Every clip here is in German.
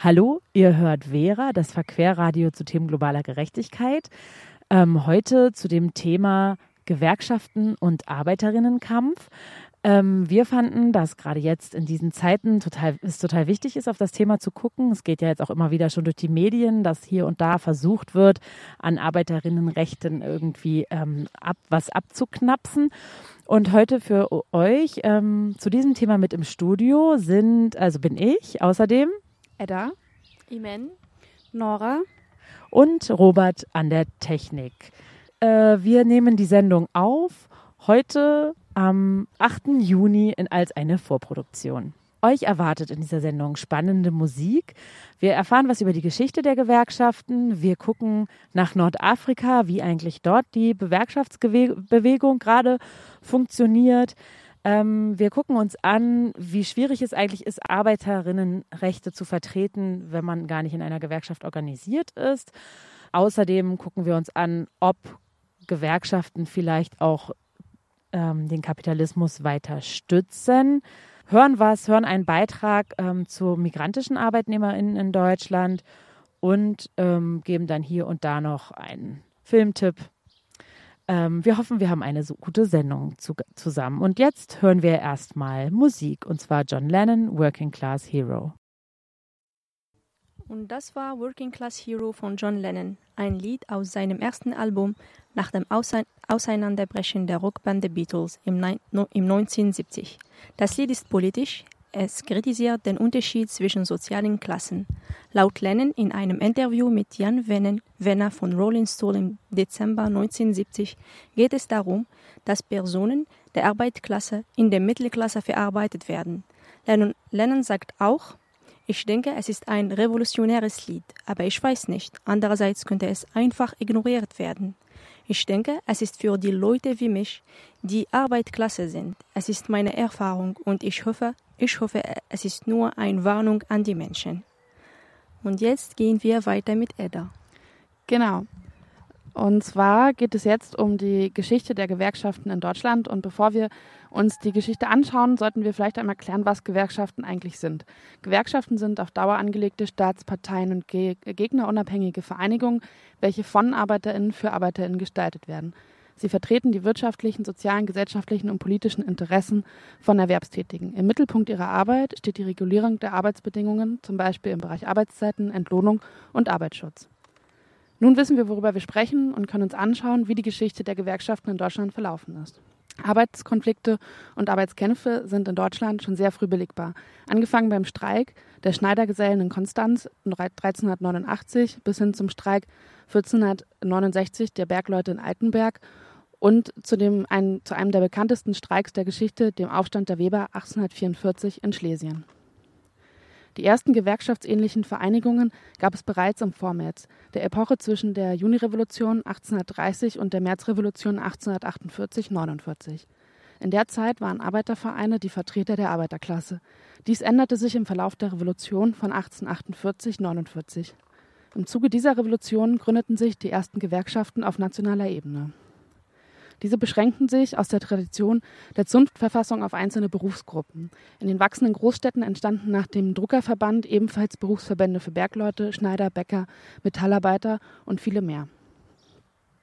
Hallo, ihr hört Vera, das Verquerradio zu Themen globaler Gerechtigkeit. Ähm, heute zu dem Thema Gewerkschaften und Arbeiterinnenkampf. Ähm, wir fanden, dass gerade jetzt in diesen Zeiten total, es total wichtig ist, auf das Thema zu gucken. Es geht ja jetzt auch immer wieder schon durch die Medien, dass hier und da versucht wird, an Arbeiterinnenrechten irgendwie ähm, ab, was abzuknapsen. Und heute für euch ähm, zu diesem Thema mit im Studio sind, also bin ich außerdem Edda, Imen, Nora und Robert an der Technik. Äh, wir nehmen die Sendung auf heute am 8. Juni in, als eine Vorproduktion. Euch erwartet in dieser Sendung spannende Musik. Wir erfahren was über die Geschichte der Gewerkschaften. Wir gucken nach Nordafrika, wie eigentlich dort die Gewerkschaftsbewegung gerade funktioniert. Ähm, wir gucken uns an, wie schwierig es eigentlich ist, Arbeiterinnenrechte zu vertreten, wenn man gar nicht in einer Gewerkschaft organisiert ist. Außerdem gucken wir uns an, ob Gewerkschaften vielleicht auch ähm, den Kapitalismus weiter stützen. Hören was, hören einen Beitrag ähm, zu migrantischen ArbeitnehmerInnen in Deutschland und ähm, geben dann hier und da noch einen Filmtipp ähm, wir hoffen, wir haben eine so gute Sendung zu, zusammen. Und jetzt hören wir erstmal Musik, und zwar John Lennon, Working Class Hero. Und das war Working Class Hero von John Lennon, ein Lied aus seinem ersten Album nach dem Ausein Auseinanderbrechen der Rockband The Beatles im, im 1970. Das Lied ist politisch, es kritisiert den Unterschied zwischen sozialen Klassen. Laut Lennon in einem Interview mit Jan Wenner von Rolling Stone im Dezember 1970 geht es darum, dass Personen der Arbeitsklasse in der Mittelklasse verarbeitet werden. Lennon, Lennon sagt auch, ich denke, es ist ein revolutionäres Lied, aber ich weiß nicht. Andererseits könnte es einfach ignoriert werden. Ich denke, es ist für die Leute wie mich, die Arbeitsklasse sind. Es ist meine Erfahrung und ich hoffe, ich hoffe, es ist nur eine Warnung an die Menschen. Und jetzt gehen wir weiter mit Edda. Genau. Und zwar geht es jetzt um die Geschichte der Gewerkschaften in Deutschland. Und bevor wir uns die Geschichte anschauen, sollten wir vielleicht einmal klären, was Gewerkschaften eigentlich sind. Gewerkschaften sind auf Dauer angelegte Staatsparteien und gegnerunabhängige Vereinigungen, welche von Arbeiterinnen für Arbeiterinnen gestaltet werden. Sie vertreten die wirtschaftlichen, sozialen, gesellschaftlichen und politischen Interessen von Erwerbstätigen. Im Mittelpunkt ihrer Arbeit steht die Regulierung der Arbeitsbedingungen, zum Beispiel im Bereich Arbeitszeiten, Entlohnung und Arbeitsschutz. Nun wissen wir, worüber wir sprechen und können uns anschauen, wie die Geschichte der Gewerkschaften in Deutschland verlaufen ist. Arbeitskonflikte und Arbeitskämpfe sind in Deutschland schon sehr früh belegbar. Angefangen beim Streik der Schneidergesellen in Konstanz 1389 bis hin zum Streik 1469 der Bergleute in Altenberg und zu, dem, ein, zu einem der bekanntesten Streiks der Geschichte, dem Aufstand der Weber 1844 in Schlesien. Die ersten gewerkschaftsähnlichen Vereinigungen gab es bereits im Vormärz, der Epoche zwischen der Junirevolution 1830 und der Märzrevolution 1848-49. In der Zeit waren Arbeitervereine die Vertreter der Arbeiterklasse. Dies änderte sich im Verlauf der Revolution von 1848-49. Im Zuge dieser Revolution gründeten sich die ersten Gewerkschaften auf nationaler Ebene. Diese beschränkten sich aus der Tradition der Zunftverfassung auf einzelne Berufsgruppen. In den wachsenden Großstädten entstanden nach dem Druckerverband ebenfalls Berufsverbände für Bergleute, Schneider, Bäcker, Metallarbeiter und viele mehr.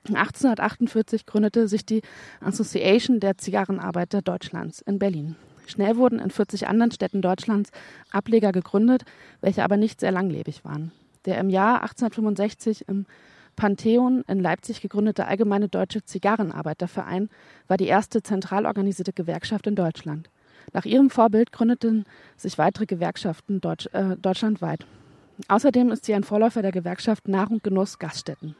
1848 gründete sich die Association der Zigarrenarbeiter Deutschlands in Berlin. Schnell wurden in 40 anderen Städten Deutschlands Ableger gegründet, welche aber nicht sehr langlebig waren. Der im Jahr 1865 im Pantheon in Leipzig gegründete Allgemeine Deutsche Zigarrenarbeiterverein war die erste zentral organisierte Gewerkschaft in Deutschland. Nach ihrem Vorbild gründeten sich weitere Gewerkschaften Deutsch, äh, deutschlandweit. Außerdem ist sie ein Vorläufer der Gewerkschaft Nahrung, Genuss, Gaststätten.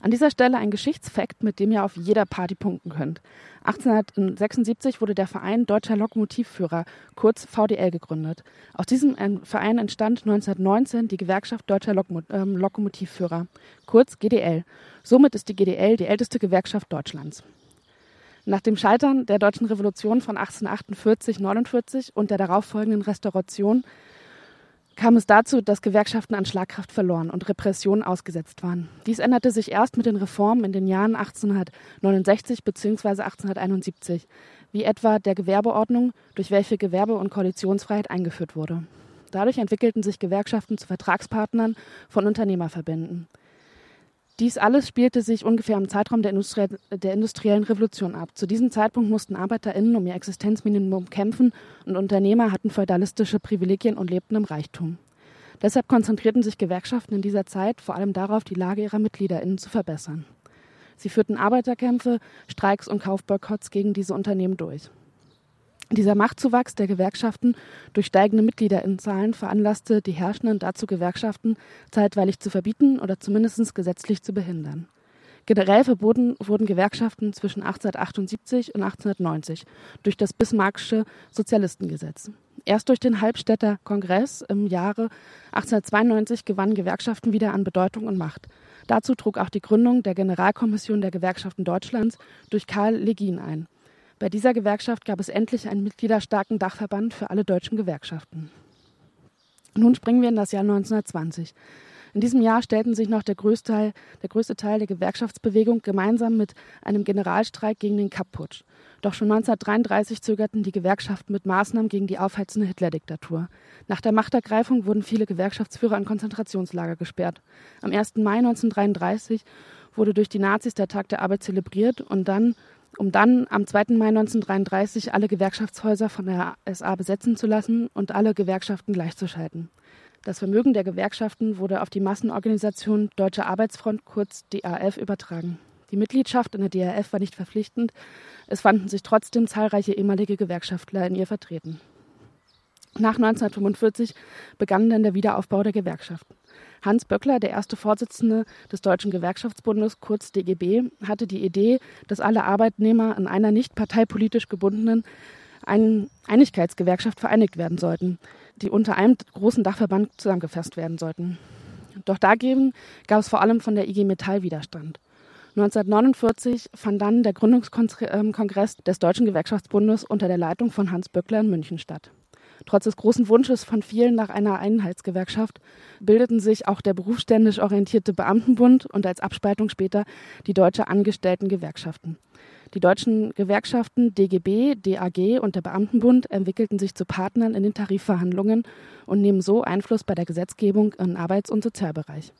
An dieser Stelle ein Geschichtsfakt, mit dem ihr auf jeder Party punkten könnt. 1876 wurde der Verein Deutscher Lokomotivführer, kurz VDL, gegründet. Aus diesem Verein entstand 1919 die Gewerkschaft Deutscher Lokom ähm, Lokomotivführer, kurz GDL. Somit ist die GDL die älteste Gewerkschaft Deutschlands. Nach dem Scheitern der Deutschen Revolution von 1848-49 und der darauffolgenden Restauration kam es dazu, dass Gewerkschaften an Schlagkraft verloren und Repressionen ausgesetzt waren. Dies änderte sich erst mit den Reformen in den Jahren 1869 bzw. 1871, wie etwa der Gewerbeordnung, durch welche Gewerbe- und Koalitionsfreiheit eingeführt wurde. Dadurch entwickelten sich Gewerkschaften zu Vertragspartnern von Unternehmerverbänden. Dies alles spielte sich ungefähr im Zeitraum der, Industrie der, industriellen Revolution ab. Zu diesem Zeitpunkt mussten ArbeiterInnen um ihr Existenzminimum kämpfen und Unternehmer hatten feudalistische Privilegien und lebten im Reichtum. Deshalb konzentrierten sich Gewerkschaften in dieser Zeit vor allem darauf, die Lage ihrer MitgliederInnen zu verbessern. Sie führten Arbeiterkämpfe, Streiks und Kaufboykotts gegen diese Unternehmen durch. Dieser Machtzuwachs der Gewerkschaften durch steigende Mitgliederinnenzahlen veranlasste die Herrschenden dazu, Gewerkschaften zeitweilig zu verbieten oder zumindest gesetzlich zu behindern. Generell verboten wurden Gewerkschaften zwischen 1878 und 1890 durch das Bismarckische Sozialistengesetz. Erst durch den Halbstädter Kongress im Jahre 1892 gewannen Gewerkschaften wieder an Bedeutung und Macht. Dazu trug auch die Gründung der Generalkommission der Gewerkschaften Deutschlands durch Karl Legien ein. Bei dieser Gewerkschaft gab es endlich einen mitgliederstarken Dachverband für alle deutschen Gewerkschaften. Nun springen wir in das Jahr 1920. In diesem Jahr stellten sich noch der größte, Teil, der größte Teil der Gewerkschaftsbewegung gemeinsam mit einem Generalstreik gegen den Kapp-Putsch. Doch schon 1933 zögerten die Gewerkschaften mit Maßnahmen gegen die aufheizende Hitler-Diktatur. Nach der Machtergreifung wurden viele Gewerkschaftsführer in Konzentrationslager gesperrt. Am 1. Mai 1933 wurde durch die Nazis der Tag der Arbeit zelebriert und dann um dann am 2. Mai 1933 alle Gewerkschaftshäuser von der SA besetzen zu lassen und alle Gewerkschaften gleichzuschalten. Das Vermögen der Gewerkschaften wurde auf die Massenorganisation Deutsche Arbeitsfront, kurz DAF, übertragen. Die Mitgliedschaft in der DAF war nicht verpflichtend, es fanden sich trotzdem zahlreiche ehemalige Gewerkschaftler in ihr vertreten. Nach 1945 begann dann der Wiederaufbau der Gewerkschaften. Hans Böckler, der erste Vorsitzende des Deutschen Gewerkschaftsbundes, kurz DGB, hatte die Idee, dass alle Arbeitnehmer in einer nicht parteipolitisch gebundenen Einigkeitsgewerkschaft vereinigt werden sollten, die unter einem großen Dachverband zusammengefasst werden sollten. Doch dagegen gab es vor allem von der IG Metall Widerstand. 1949 fand dann der Gründungskongress des Deutschen Gewerkschaftsbundes unter der Leitung von Hans Böckler in München statt. Trotz des großen Wunsches von vielen nach einer Einheitsgewerkschaft bildeten sich auch der berufsständisch orientierte Beamtenbund und als Abspaltung später die Deutsche Angestellten-Gewerkschaften. Die deutschen Gewerkschaften DGB, DAG und der Beamtenbund entwickelten sich zu Partnern in den Tarifverhandlungen und nehmen so Einfluss bei der Gesetzgebung im Arbeits- und Sozialbereich.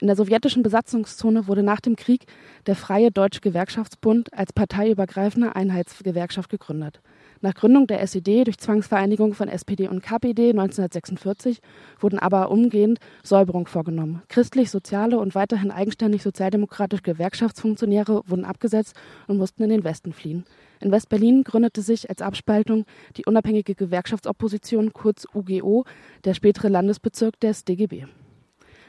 In der sowjetischen Besatzungszone wurde nach dem Krieg der Freie Deutsche Gewerkschaftsbund als parteiübergreifende Einheitsgewerkschaft gegründet. Nach Gründung der SED durch Zwangsvereinigung von SPD und KPD 1946 wurden aber umgehend Säuberungen vorgenommen. Christlich-soziale und weiterhin eigenständig sozialdemokratische Gewerkschaftsfunktionäre wurden abgesetzt und mussten in den Westen fliehen. In West-Berlin gründete sich als Abspaltung die unabhängige Gewerkschaftsopposition, kurz UGO, der spätere Landesbezirk des DGB.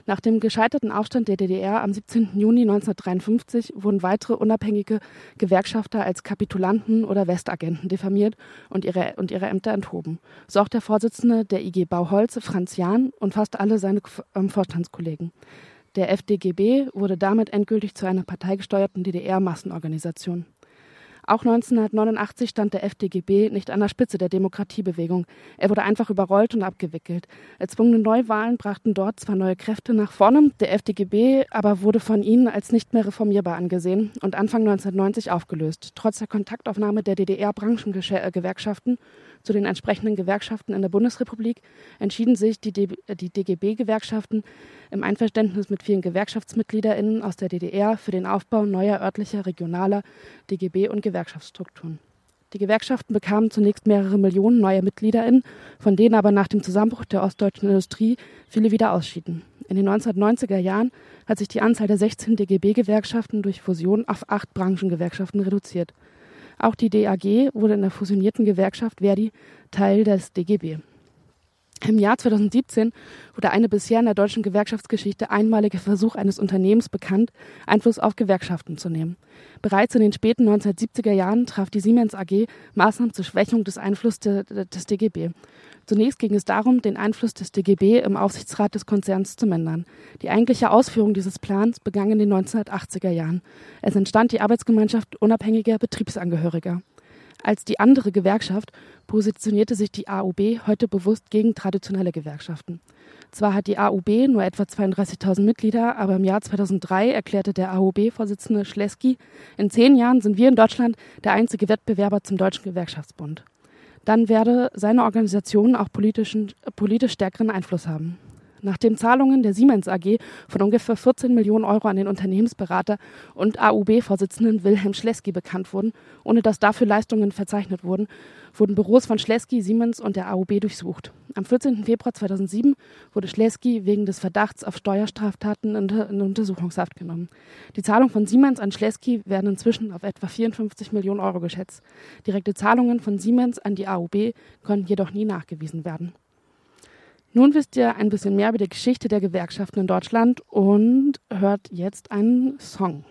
Nach dem gescheiterten Aufstand der DDR am 17. Juni 1953 wurden weitere unabhängige Gewerkschafter als Kapitulanten oder Westagenten diffamiert und ihre, und ihre Ämter enthoben. So auch der Vorsitzende der IG Bauholz, Franz Jahn, und fast alle seine ähm, Vorstandskollegen. Der FDGB wurde damit endgültig zu einer parteigesteuerten DDR-Massenorganisation. Auch 1989 stand der FDGB nicht an der Spitze der Demokratiebewegung. Er wurde einfach überrollt und abgewickelt. Erzwungene Neuwahlen brachten dort zwar neue Kräfte nach vorne, der FDGB aber wurde von ihnen als nicht mehr reformierbar angesehen und Anfang 1990 aufgelöst. Trotz der Kontaktaufnahme der DDR-Branchengewerkschaften zu den entsprechenden Gewerkschaften in der Bundesrepublik entschieden sich die, die DGB-Gewerkschaften im Einverständnis mit vielen GewerkschaftsmitgliederInnen aus der DDR für den Aufbau neuer örtlicher, regionaler DGB- und Gewerkschaftsstrukturen. Die Gewerkschaften bekamen zunächst mehrere Millionen neue MitgliederInnen, von denen aber nach dem Zusammenbruch der ostdeutschen Industrie viele wieder ausschieden. In den 1990er Jahren hat sich die Anzahl der 16 DGB-Gewerkschaften durch Fusion auf acht Branchengewerkschaften reduziert. Auch die DAG wurde in der fusionierten Gewerkschaft Verdi Teil des DGB. Im Jahr 2017 wurde eine bisher in der deutschen Gewerkschaftsgeschichte einmalige Versuch eines Unternehmens bekannt, Einfluss auf Gewerkschaften zu nehmen. Bereits in den späten 1970er Jahren traf die Siemens AG Maßnahmen zur Schwächung des Einflusses des DGB. Zunächst ging es darum, den Einfluss des DGB im Aufsichtsrat des Konzerns zu mindern. Die eigentliche Ausführung dieses Plans begann in den 1980er Jahren. Es entstand die Arbeitsgemeinschaft unabhängiger Betriebsangehöriger. Als die andere Gewerkschaft positionierte sich die AUB heute bewusst gegen traditionelle Gewerkschaften. Zwar hat die AUB nur etwa 32.000 Mitglieder, aber im Jahr 2003 erklärte der AUB-Vorsitzende Schleski, in zehn Jahren sind wir in Deutschland der einzige Wettbewerber zum Deutschen Gewerkschaftsbund. Dann werde seine Organisation auch politischen, politisch stärkeren Einfluss haben. Nachdem Zahlungen der Siemens AG von ungefähr 14 Millionen Euro an den Unternehmensberater und AUB-Vorsitzenden Wilhelm Schleski bekannt wurden, ohne dass dafür Leistungen verzeichnet wurden, wurden Büros von Schleski, Siemens und der AUB durchsucht. Am 14. Februar 2007 wurde Schleski wegen des Verdachts auf Steuerstraftaten in Untersuchungshaft genommen. Die Zahlung von Siemens an Schleski werden inzwischen auf etwa 54 Millionen Euro geschätzt. Direkte Zahlungen von Siemens an die AUB konnten jedoch nie nachgewiesen werden. Nun wisst ihr ein bisschen mehr über die Geschichte der Gewerkschaften in Deutschland und hört jetzt einen Song.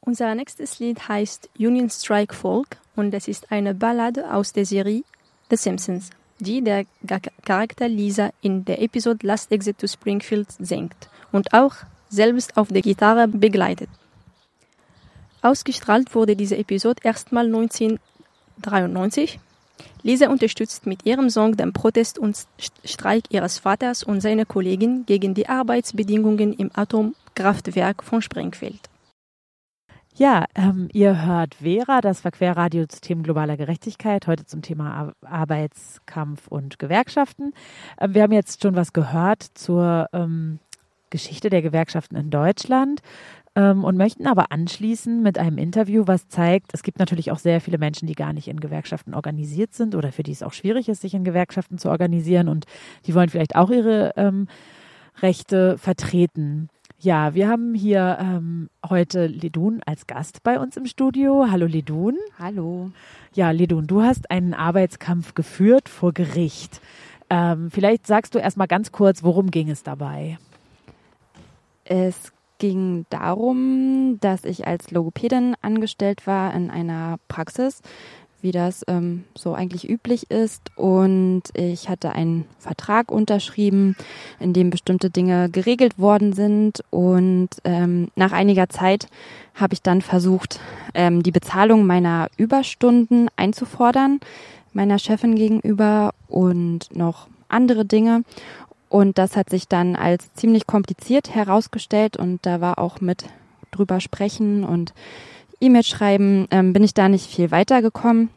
Unser nächstes Lied heißt Union Strike Folk und es ist eine Ballade aus der Serie The Simpsons, die der Charakter Lisa in der Episode Last Exit to Springfield singt und auch selbst auf der Gitarre begleitet. Ausgestrahlt wurde diese Episode erstmal 1993 Lisa unterstützt mit ihrem Song den Protest und Streik ihres Vaters und seiner Kollegin gegen die Arbeitsbedingungen im Atomkraftwerk von Springfield. Ja, ähm, ihr hört Vera, das Verquerradio zu Themen globaler Gerechtigkeit, heute zum Thema Ar Arbeitskampf und Gewerkschaften. Ähm, wir haben jetzt schon was gehört zur ähm, Geschichte der Gewerkschaften in Deutschland und möchten aber anschließen mit einem Interview, was zeigt, es gibt natürlich auch sehr viele Menschen, die gar nicht in Gewerkschaften organisiert sind oder für die es auch schwierig ist, sich in Gewerkschaften zu organisieren und die wollen vielleicht auch ihre ähm, Rechte vertreten. Ja, wir haben hier ähm, heute Ledun als Gast bei uns im Studio. Hallo Ledun. Hallo. Ja, Ledun, du hast einen Arbeitskampf geführt vor Gericht. Ähm, vielleicht sagst du erst mal ganz kurz, worum ging es dabei? Es ging darum, dass ich als Logopädin angestellt war in einer Praxis, wie das ähm, so eigentlich üblich ist. Und ich hatte einen Vertrag unterschrieben, in dem bestimmte Dinge geregelt worden sind. Und ähm, nach einiger Zeit habe ich dann versucht, ähm, die Bezahlung meiner Überstunden einzufordern, meiner Chefin gegenüber und noch andere Dinge. Und das hat sich dann als ziemlich kompliziert herausgestellt und da war auch mit drüber sprechen und E-Mail schreiben, ähm, bin ich da nicht viel weitergekommen.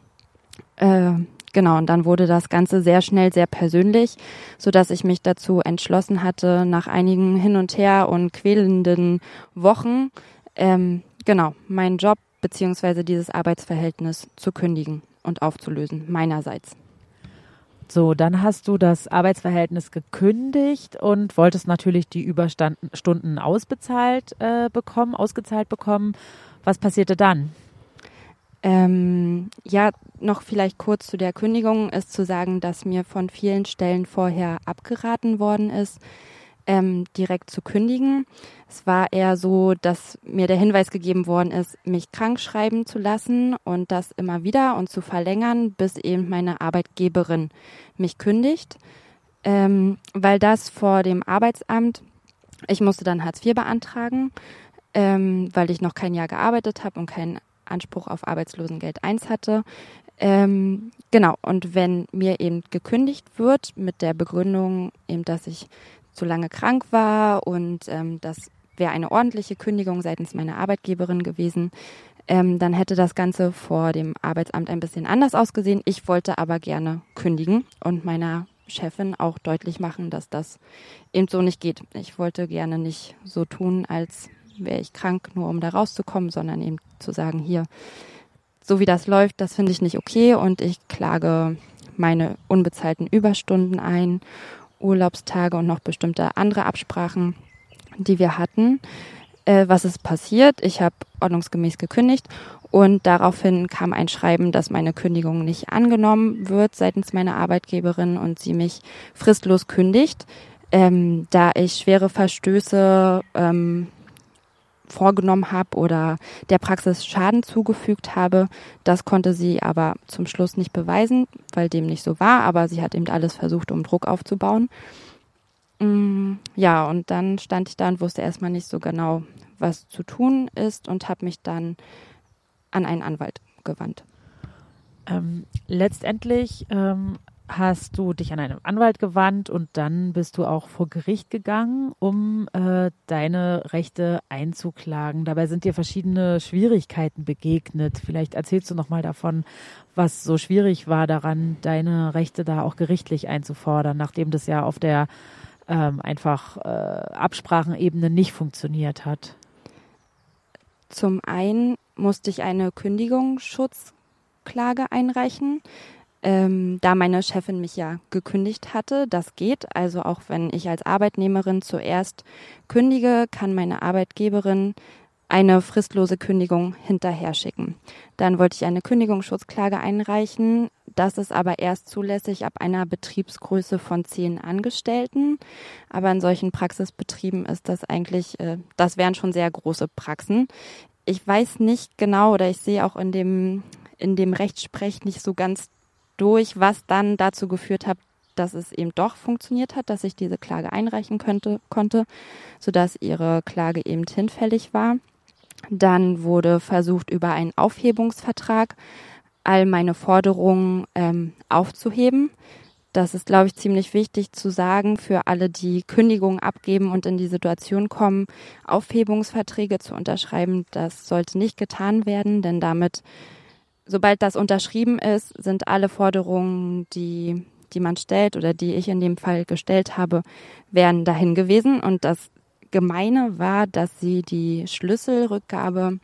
Äh, genau, und dann wurde das Ganze sehr schnell sehr persönlich, so dass ich mich dazu entschlossen hatte, nach einigen Hin und Her und quälenden Wochen, ähm, genau, meinen Job beziehungsweise dieses Arbeitsverhältnis zu kündigen und aufzulösen, meinerseits. So, dann hast du das Arbeitsverhältnis gekündigt und wolltest natürlich die Überstunden ausbezahlt äh, bekommen, ausgezahlt bekommen. Was passierte dann? Ähm, ja, noch vielleicht kurz zu der Kündigung ist zu sagen, dass mir von vielen Stellen vorher abgeraten worden ist, ähm, direkt zu kündigen. Es war eher so, dass mir der Hinweis gegeben worden ist, mich krank schreiben zu lassen und das immer wieder und zu verlängern, bis eben meine Arbeitgeberin mich kündigt, ähm, weil das vor dem Arbeitsamt, ich musste dann Hartz IV beantragen, ähm, weil ich noch kein Jahr gearbeitet habe und keinen Anspruch auf Arbeitslosengeld 1 hatte. Ähm, genau, und wenn mir eben gekündigt wird mit der Begründung, eben, dass ich zu lange krank war und ähm, das wäre eine ordentliche Kündigung seitens meiner Arbeitgeberin gewesen, ähm, dann hätte das Ganze vor dem Arbeitsamt ein bisschen anders ausgesehen. Ich wollte aber gerne kündigen und meiner Chefin auch deutlich machen, dass das eben so nicht geht. Ich wollte gerne nicht so tun, als wäre ich krank, nur um da rauszukommen, sondern eben zu sagen, hier, so wie das läuft, das finde ich nicht okay und ich klage meine unbezahlten Überstunden ein Urlaubstage und noch bestimmte andere Absprachen, die wir hatten. Äh, was ist passiert? Ich habe ordnungsgemäß gekündigt und daraufhin kam ein Schreiben, dass meine Kündigung nicht angenommen wird seitens meiner Arbeitgeberin und sie mich fristlos kündigt, ähm, da ich schwere Verstöße ähm, vorgenommen habe oder der Praxis Schaden zugefügt habe. Das konnte sie aber zum Schluss nicht beweisen, weil dem nicht so war, aber sie hat eben alles versucht, um Druck aufzubauen. Mm, ja, und dann stand ich da und wusste erstmal nicht so genau, was zu tun ist und habe mich dann an einen Anwalt gewandt. Ähm, letztendlich ähm, hast du dich an einen Anwalt gewandt und dann bist du auch vor Gericht gegangen, um äh, deine Rechte einzuklagen. Dabei sind dir verschiedene Schwierigkeiten begegnet. Vielleicht erzählst du noch mal davon, was so schwierig war daran, deine Rechte da auch gerichtlich einzufordern, nachdem das ja auf der ähm, einfach äh, Absprachenebene nicht funktioniert hat. Zum einen musste ich eine Kündigungsschutzklage einreichen ähm, da meine Chefin mich ja gekündigt hatte. Das geht. Also auch wenn ich als Arbeitnehmerin zuerst kündige, kann meine Arbeitgeberin eine fristlose Kündigung hinterher schicken. Dann wollte ich eine Kündigungsschutzklage einreichen. Das ist aber erst zulässig ab einer Betriebsgröße von zehn Angestellten. Aber in solchen Praxisbetrieben ist das eigentlich, äh, das wären schon sehr große Praxen. Ich weiß nicht genau oder ich sehe auch in dem, in dem Rechtsprech nicht so ganz durch, was dann dazu geführt hat, dass es eben doch funktioniert hat, dass ich diese Klage einreichen könnte, konnte, sodass ihre Klage eben hinfällig war. Dann wurde versucht, über einen Aufhebungsvertrag all meine Forderungen ähm, aufzuheben. Das ist, glaube ich, ziemlich wichtig zu sagen für alle, die Kündigungen abgeben und in die Situation kommen, Aufhebungsverträge zu unterschreiben. Das sollte nicht getan werden, denn damit sobald das unterschrieben ist, sind alle Forderungen, die, die man stellt oder die ich in dem Fall gestellt habe, wären dahin gewesen. Und das Gemeine war, dass sie die Schlüsselrückgabe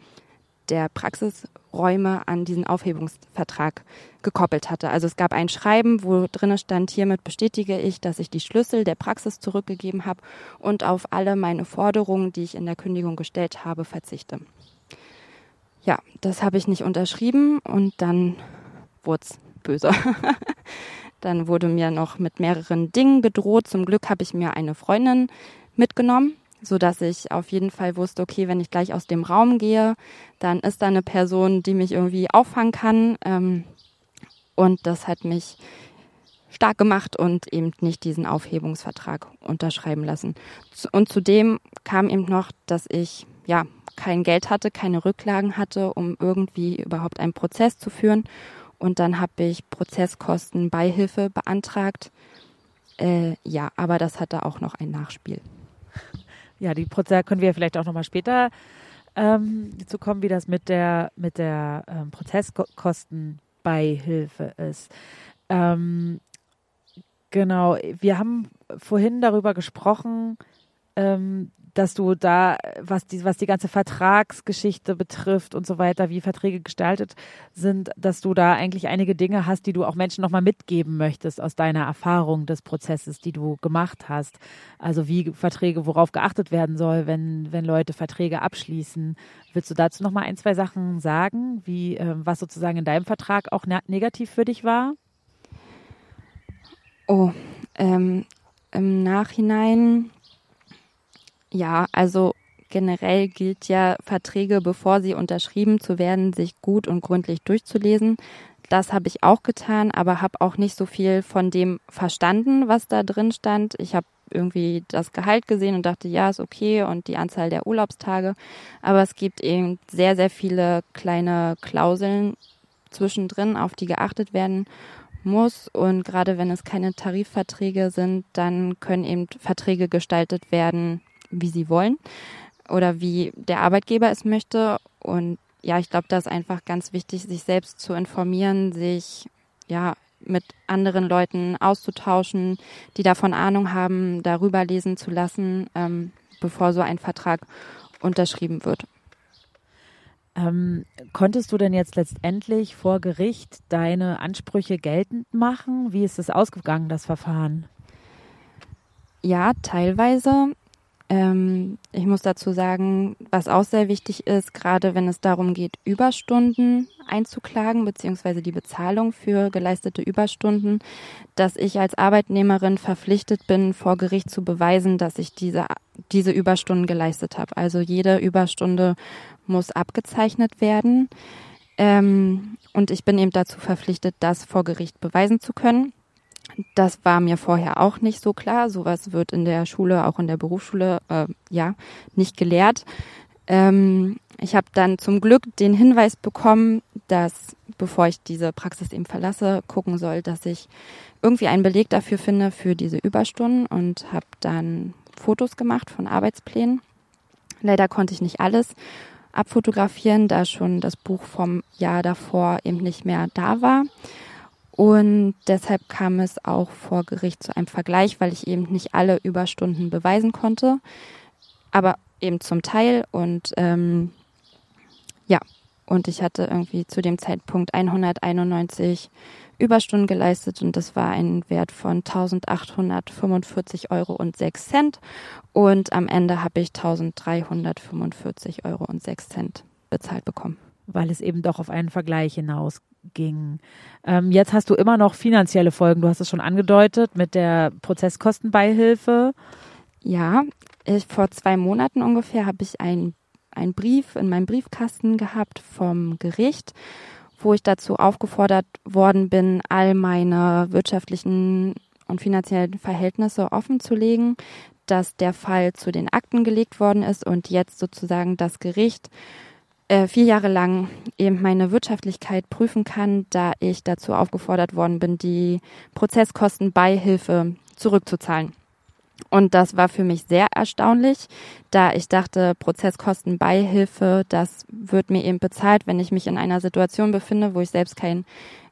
der Praxisräume an diesen Aufhebungsvertrag gekoppelt hatte. Also es gab ein Schreiben, wo drinnen stand, hiermit bestätige ich, dass ich die Schlüssel der Praxis zurückgegeben habe und auf alle meine Forderungen, die ich in der Kündigung gestellt habe, verzichte. Ja, das habe ich nicht unterschrieben und dann wurde es böse. dann wurde mir noch mit mehreren Dingen gedroht. Zum Glück habe ich mir eine Freundin mitgenommen, so dass ich auf jeden Fall wusste, okay, wenn ich gleich aus dem Raum gehe, dann ist da eine Person, die mich irgendwie auffangen kann. Ähm, und das hat mich stark gemacht und eben nicht diesen Aufhebungsvertrag unterschreiben lassen. Und zudem kam eben noch, dass ich ja kein Geld hatte, keine Rücklagen hatte, um irgendwie überhaupt einen Prozess zu führen. Und dann habe ich Prozesskostenbeihilfe beantragt. Äh, ja, aber das hatte auch noch ein Nachspiel. Ja, die Prozesse können wir vielleicht auch noch mal später ähm, zu kommen, wie das mit der mit der ähm, Prozesskostenbeihilfe ist. Ähm, genau, wir haben vorhin darüber gesprochen, ähm, dass du da, was die, was die ganze Vertragsgeschichte betrifft und so weiter, wie Verträge gestaltet sind, dass du da eigentlich einige Dinge hast, die du auch Menschen nochmal mitgeben möchtest aus deiner Erfahrung des Prozesses, die du gemacht hast. Also wie Verträge, worauf geachtet werden soll, wenn, wenn Leute Verträge abschließen. Willst du dazu nochmal ein, zwei Sachen sagen, wie, äh, was sozusagen in deinem Vertrag auch ne negativ für dich war? Oh, ähm, im Nachhinein ja, also generell gilt ja, Verträge, bevor sie unterschrieben zu werden, sich gut und gründlich durchzulesen. Das habe ich auch getan, aber habe auch nicht so viel von dem verstanden, was da drin stand. Ich habe irgendwie das Gehalt gesehen und dachte, ja, ist okay und die Anzahl der Urlaubstage. Aber es gibt eben sehr, sehr viele kleine Klauseln zwischendrin, auf die geachtet werden muss. Und gerade wenn es keine Tarifverträge sind, dann können eben Verträge gestaltet werden, wie sie wollen oder wie der Arbeitgeber es möchte. Und ja, ich glaube, da ist einfach ganz wichtig, sich selbst zu informieren, sich ja mit anderen Leuten auszutauschen, die davon Ahnung haben, darüber lesen zu lassen, ähm, bevor so ein Vertrag unterschrieben wird. Ähm, konntest du denn jetzt letztendlich vor Gericht deine Ansprüche geltend machen? Wie ist es ausgegangen, das Verfahren? Ja, teilweise. Ähm, ich muss dazu sagen, was auch sehr wichtig ist, gerade wenn es darum geht, Überstunden einzuklagen, beziehungsweise die Bezahlung für geleistete Überstunden, dass ich als Arbeitnehmerin verpflichtet bin, vor Gericht zu beweisen, dass ich diese, diese Überstunden geleistet habe. Also jede Überstunde muss abgezeichnet werden. Ähm, und ich bin eben dazu verpflichtet, das vor Gericht beweisen zu können. Das war mir vorher auch nicht so klar. Sowas wird in der Schule, auch in der Berufsschule, äh, ja, nicht gelehrt. Ähm, ich habe dann zum Glück den Hinweis bekommen, dass bevor ich diese Praxis eben verlasse, gucken soll, dass ich irgendwie einen Beleg dafür finde für diese Überstunden und habe dann Fotos gemacht von Arbeitsplänen. Leider konnte ich nicht alles abfotografieren, da schon das Buch vom Jahr davor eben nicht mehr da war. Und deshalb kam es auch vor Gericht zu einem Vergleich, weil ich eben nicht alle Überstunden beweisen konnte, aber eben zum Teil. Und ähm, ja, und ich hatte irgendwie zu dem Zeitpunkt 191 Überstunden geleistet und das war ein Wert von 1845 Euro und 6 Cent. Und am Ende habe ich 1345 Euro und 6 Cent bezahlt bekommen. Weil es eben doch auf einen Vergleich hinausging. Ähm, jetzt hast du immer noch finanzielle Folgen. Du hast es schon angedeutet mit der Prozesskostenbeihilfe. Ja, ich, vor zwei Monaten ungefähr habe ich einen Brief in meinem Briefkasten gehabt vom Gericht wo ich dazu aufgefordert worden bin, all meine wirtschaftlichen und finanziellen Verhältnisse offen zu legen, dass der Fall zu den Akten gelegt worden ist und jetzt sozusagen das Gericht äh, vier Jahre lang eben meine Wirtschaftlichkeit prüfen kann, da ich dazu aufgefordert worden bin, die Prozesskostenbeihilfe zurückzuzahlen. Und das war für mich sehr erstaunlich, da ich dachte, Prozesskostenbeihilfe, das wird mir eben bezahlt, wenn ich mich in einer Situation befinde, wo ich selbst kein,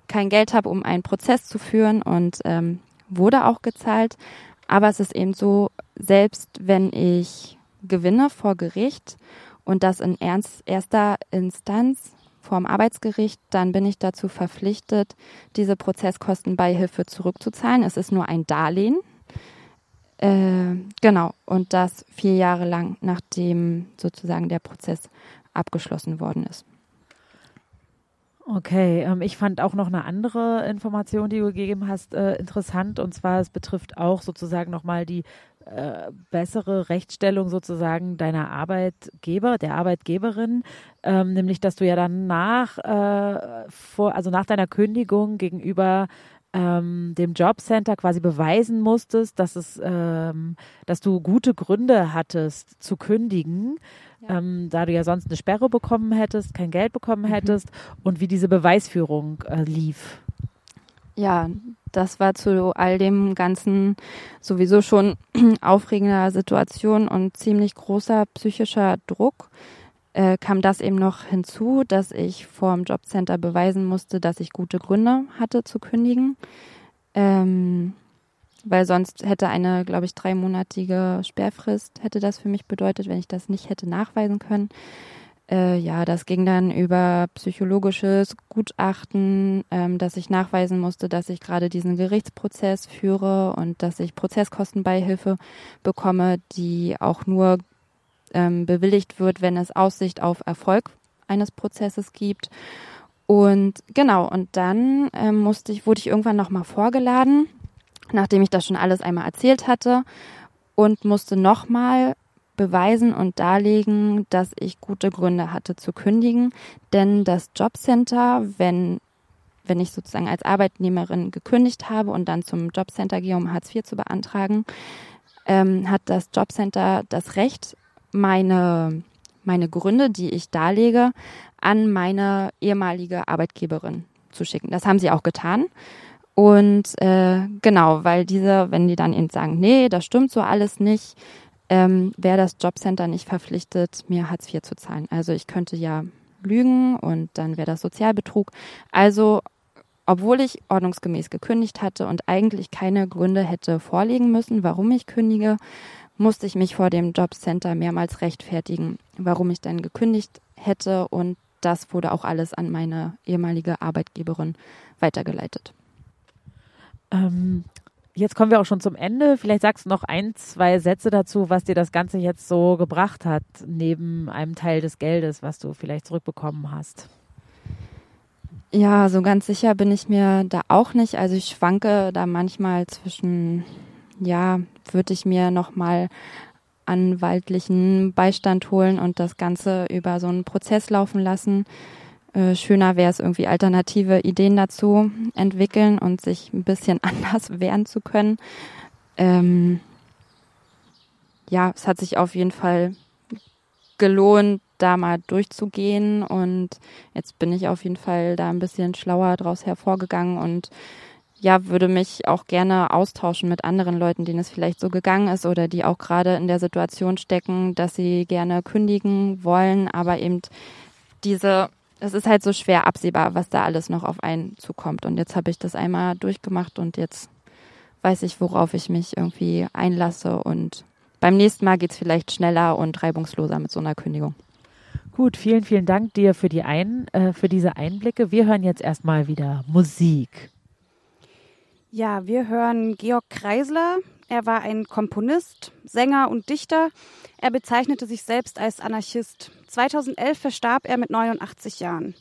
kein Geld habe, um einen Prozess zu führen und ähm, wurde auch gezahlt. Aber es ist eben so, selbst wenn ich gewinne vor Gericht und das in ernst, erster Instanz vorm Arbeitsgericht, dann bin ich dazu verpflichtet, diese Prozesskostenbeihilfe zurückzuzahlen. Es ist nur ein Darlehen, äh, genau, und das vier Jahre lang, nachdem sozusagen der Prozess abgeschlossen worden ist. Okay, ähm, ich fand auch noch eine andere Information, die du gegeben hast, äh, interessant. Und zwar, es betrifft auch sozusagen nochmal die äh, bessere Rechtsstellung sozusagen deiner Arbeitgeber, der Arbeitgeberin, ähm, nämlich dass du ja dann nach, äh, vor, also nach deiner Kündigung gegenüber ähm, dem Jobcenter quasi beweisen musstest, dass es, ähm, dass du gute Gründe hattest zu kündigen, ja. ähm, da du ja sonst eine Sperre bekommen hättest, kein Geld bekommen mhm. hättest mhm. und wie diese Beweisführung äh, lief. Ja, das war zu all dem ganzen sowieso schon aufregender Situation und ziemlich großer psychischer Druck äh, kam das eben noch hinzu, dass ich vor dem Jobcenter beweisen musste, dass ich gute Gründe hatte zu kündigen. Ähm, weil sonst hätte eine, glaube ich, dreimonatige Sperrfrist hätte das für mich bedeutet, wenn ich das nicht hätte nachweisen können. Äh, ja, das ging dann über psychologisches Gutachten, ähm, dass ich nachweisen musste, dass ich gerade diesen Gerichtsprozess führe und dass ich Prozesskostenbeihilfe bekomme, die auch nur ähm, bewilligt wird, wenn es Aussicht auf Erfolg eines Prozesses gibt. Und genau, und dann ähm, musste ich, wurde ich irgendwann nochmal vorgeladen, nachdem ich das schon alles einmal erzählt hatte und musste nochmal beweisen und darlegen, dass ich gute Gründe hatte zu kündigen. Denn das Jobcenter, wenn, wenn ich sozusagen als Arbeitnehmerin gekündigt habe und dann zum Jobcenter gehe, um Hartz IV zu beantragen, ähm, hat das Jobcenter das Recht, meine, meine Gründe, die ich darlege, an meine ehemalige Arbeitgeberin zu schicken. Das haben sie auch getan. Und äh, genau, weil diese, wenn die dann eben sagen, nee, das stimmt so alles nicht, ähm, wäre das Jobcenter nicht verpflichtet, mir Hartz IV zu zahlen. Also ich könnte ja lügen und dann wäre das Sozialbetrug. Also obwohl ich ordnungsgemäß gekündigt hatte und eigentlich keine Gründe hätte vorlegen müssen, warum ich kündige, musste ich mich vor dem Jobcenter mehrmals rechtfertigen, warum ich denn gekündigt hätte und das wurde auch alles an meine ehemalige Arbeitgeberin weitergeleitet. Ähm, jetzt kommen wir auch schon zum Ende. Vielleicht sagst du noch ein, zwei Sätze dazu, was dir das Ganze jetzt so gebracht hat, neben einem Teil des Geldes, was du vielleicht zurückbekommen hast. Ja, so ganz sicher bin ich mir da auch nicht. Also ich schwanke da manchmal zwischen ja, würde ich mir nochmal anwaltlichen Beistand holen und das Ganze über so einen Prozess laufen lassen. Äh, schöner wäre es irgendwie alternative Ideen dazu entwickeln und sich ein bisschen anders wehren zu können. Ähm, ja, es hat sich auf jeden Fall gelohnt, da mal durchzugehen. Und jetzt bin ich auf jeden Fall da ein bisschen schlauer draus hervorgegangen und ja, würde mich auch gerne austauschen mit anderen Leuten, denen es vielleicht so gegangen ist oder die auch gerade in der Situation stecken, dass sie gerne kündigen wollen, aber eben diese, es ist halt so schwer absehbar, was da alles noch auf einen zukommt. Und jetzt habe ich das einmal durchgemacht und jetzt weiß ich, worauf ich mich irgendwie einlasse und beim nächsten Mal geht es vielleicht schneller und reibungsloser mit so einer Kündigung. Gut, vielen, vielen Dank dir für, die Ein, äh, für diese Einblicke. Wir hören jetzt erstmal wieder Musik. Ja, wir hören Georg Kreisler. Er war ein Komponist, Sänger und Dichter. Er bezeichnete sich selbst als Anarchist. 2011 verstarb er mit 89 Jahren.